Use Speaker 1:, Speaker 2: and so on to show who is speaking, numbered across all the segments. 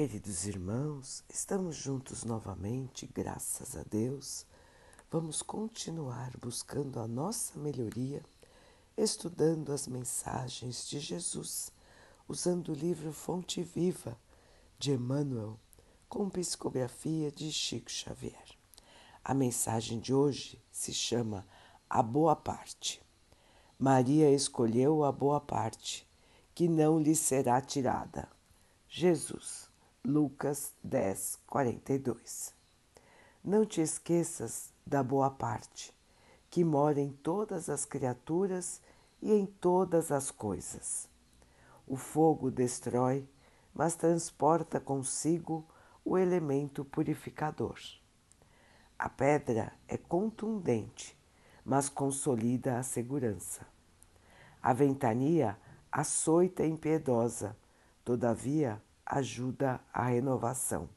Speaker 1: Queridos irmãos, estamos juntos novamente, graças a Deus. Vamos continuar buscando a nossa melhoria, estudando as mensagens de Jesus, usando o livro Fonte Viva de Emmanuel, com psicografia de Chico Xavier. A mensagem de hoje se chama A Boa Parte. Maria escolheu a boa parte, que não lhe será tirada. Jesus. Lucas 10, 42. Não te esqueças da boa parte, que mora em todas as criaturas e em todas as coisas. O fogo destrói, mas transporta consigo o elemento purificador. A pedra é contundente, mas consolida a segurança. A ventania açoita impiedosa, todavia ajuda à renovação.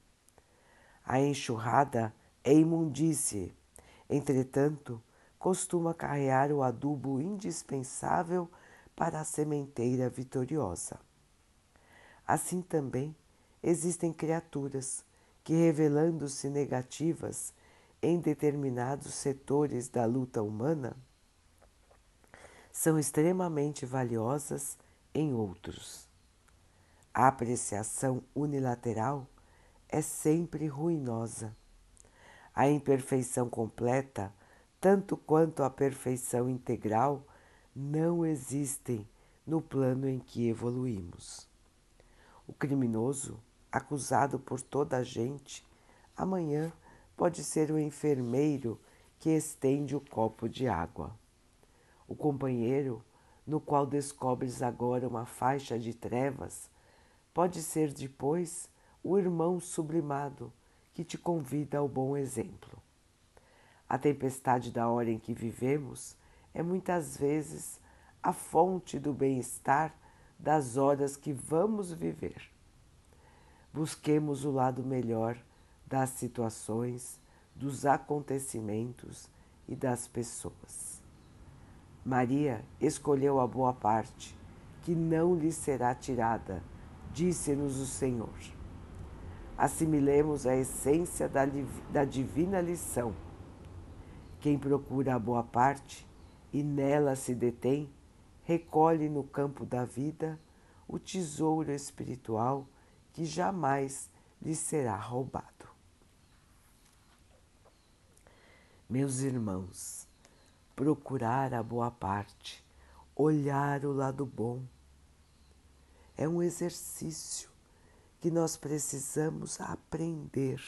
Speaker 1: A enxurrada é imundície, entretanto, costuma carregar o adubo indispensável para a sementeira vitoriosa. Assim também existem criaturas que, revelando-se negativas em determinados setores da luta humana, são extremamente valiosas em outros. A apreciação unilateral é sempre ruinosa. A imperfeição completa, tanto quanto a perfeição integral, não existem no plano em que evoluímos. O criminoso, acusado por toda a gente, amanhã pode ser o enfermeiro que estende o copo de água. O companheiro, no qual descobres agora uma faixa de trevas, Pode ser depois o irmão sublimado que te convida ao bom exemplo. A tempestade da hora em que vivemos é muitas vezes a fonte do bem-estar das horas que vamos viver. Busquemos o lado melhor das situações, dos acontecimentos e das pessoas. Maria escolheu a boa parte, que não lhe será tirada disse-nos o Senhor. Assimilemos a essência da, da divina lição. Quem procura a boa parte e nela se detém, recolhe no campo da vida o tesouro espiritual que jamais lhe será roubado. Meus irmãos, procurar a boa parte, olhar o lado bom, é um exercício que nós precisamos aprender.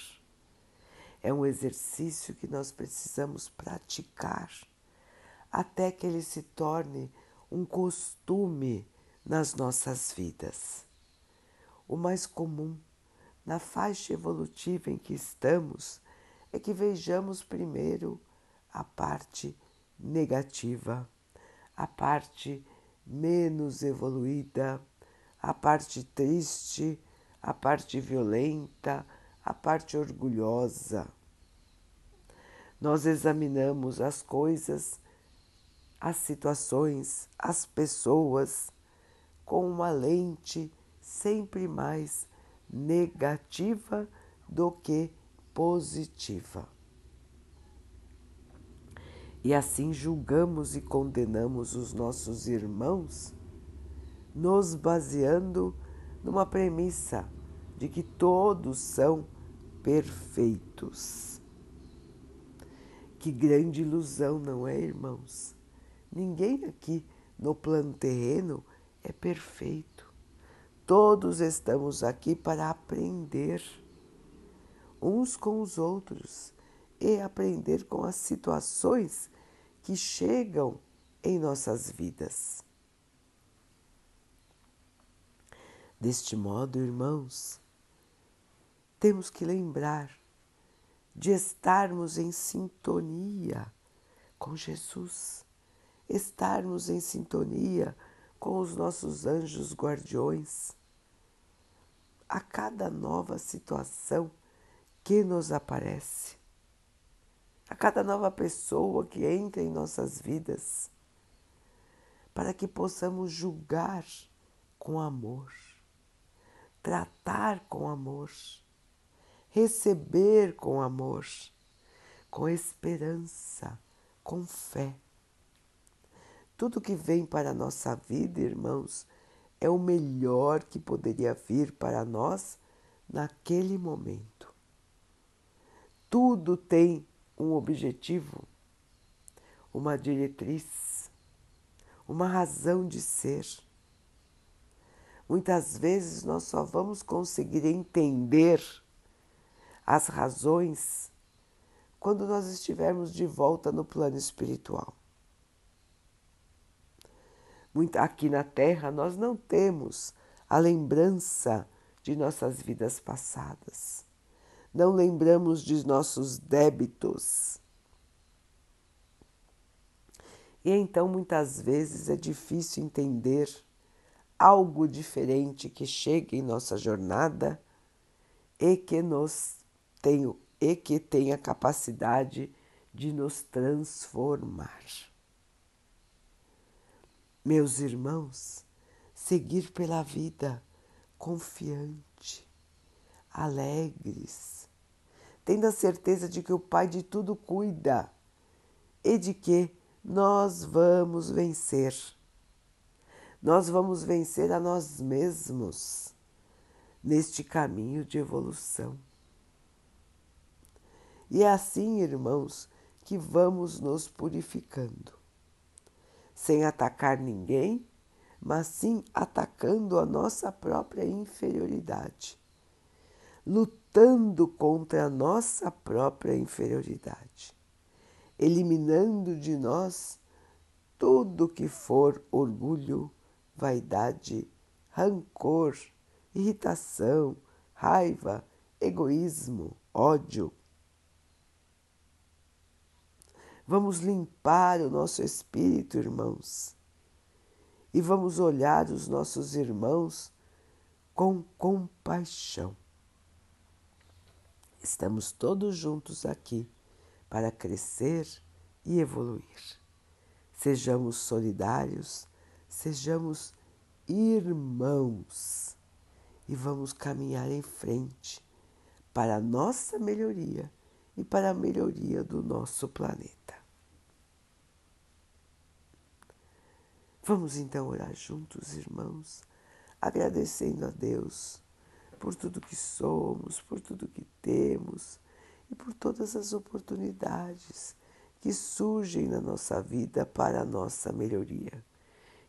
Speaker 1: É um exercício que nós precisamos praticar até que ele se torne um costume nas nossas vidas. O mais comum na faixa evolutiva em que estamos é que vejamos primeiro a parte negativa, a parte menos evoluída a parte triste, a parte violenta, a parte orgulhosa. Nós examinamos as coisas, as situações, as pessoas com uma lente sempre mais negativa do que positiva. E assim julgamos e condenamos os nossos irmãos nos baseando numa premissa de que todos são perfeitos. Que grande ilusão, não é, irmãos? Ninguém aqui no plano terreno é perfeito. Todos estamos aqui para aprender uns com os outros e aprender com as situações que chegam em nossas vidas. Deste modo, irmãos, temos que lembrar de estarmos em sintonia com Jesus, estarmos em sintonia com os nossos anjos guardiões. A cada nova situação que nos aparece, a cada nova pessoa que entra em nossas vidas, para que possamos julgar com amor tratar com amor, receber com amor, com esperança, com fé. Tudo que vem para a nossa vida, irmãos, é o melhor que poderia vir para nós naquele momento. Tudo tem um objetivo, uma diretriz, uma razão de ser. Muitas vezes nós só vamos conseguir entender as razões quando nós estivermos de volta no plano espiritual. Aqui na Terra nós não temos a lembrança de nossas vidas passadas, não lembramos de nossos débitos. E então muitas vezes é difícil entender algo diferente que chegue em nossa jornada e que nos tenha, e que tenha capacidade de nos transformar. Meus irmãos, seguir pela vida confiante, alegres, tendo a certeza de que o Pai de tudo cuida e de que nós vamos vencer nós vamos vencer a nós mesmos neste caminho de evolução. E é assim, irmãos, que vamos nos purificando, sem atacar ninguém, mas sim atacando a nossa própria inferioridade, lutando contra a nossa própria inferioridade, eliminando de nós tudo que for orgulho, vaidade, rancor, irritação, raiva, egoísmo, ódio. Vamos limpar o nosso espírito, irmãos, e vamos olhar os nossos irmãos com compaixão. Estamos todos juntos aqui para crescer e evoluir. Sejamos solidários Sejamos irmãos e vamos caminhar em frente para a nossa melhoria e para a melhoria do nosso planeta. Vamos então orar juntos, irmãos, agradecendo a Deus por tudo que somos, por tudo que temos e por todas as oportunidades que surgem na nossa vida para a nossa melhoria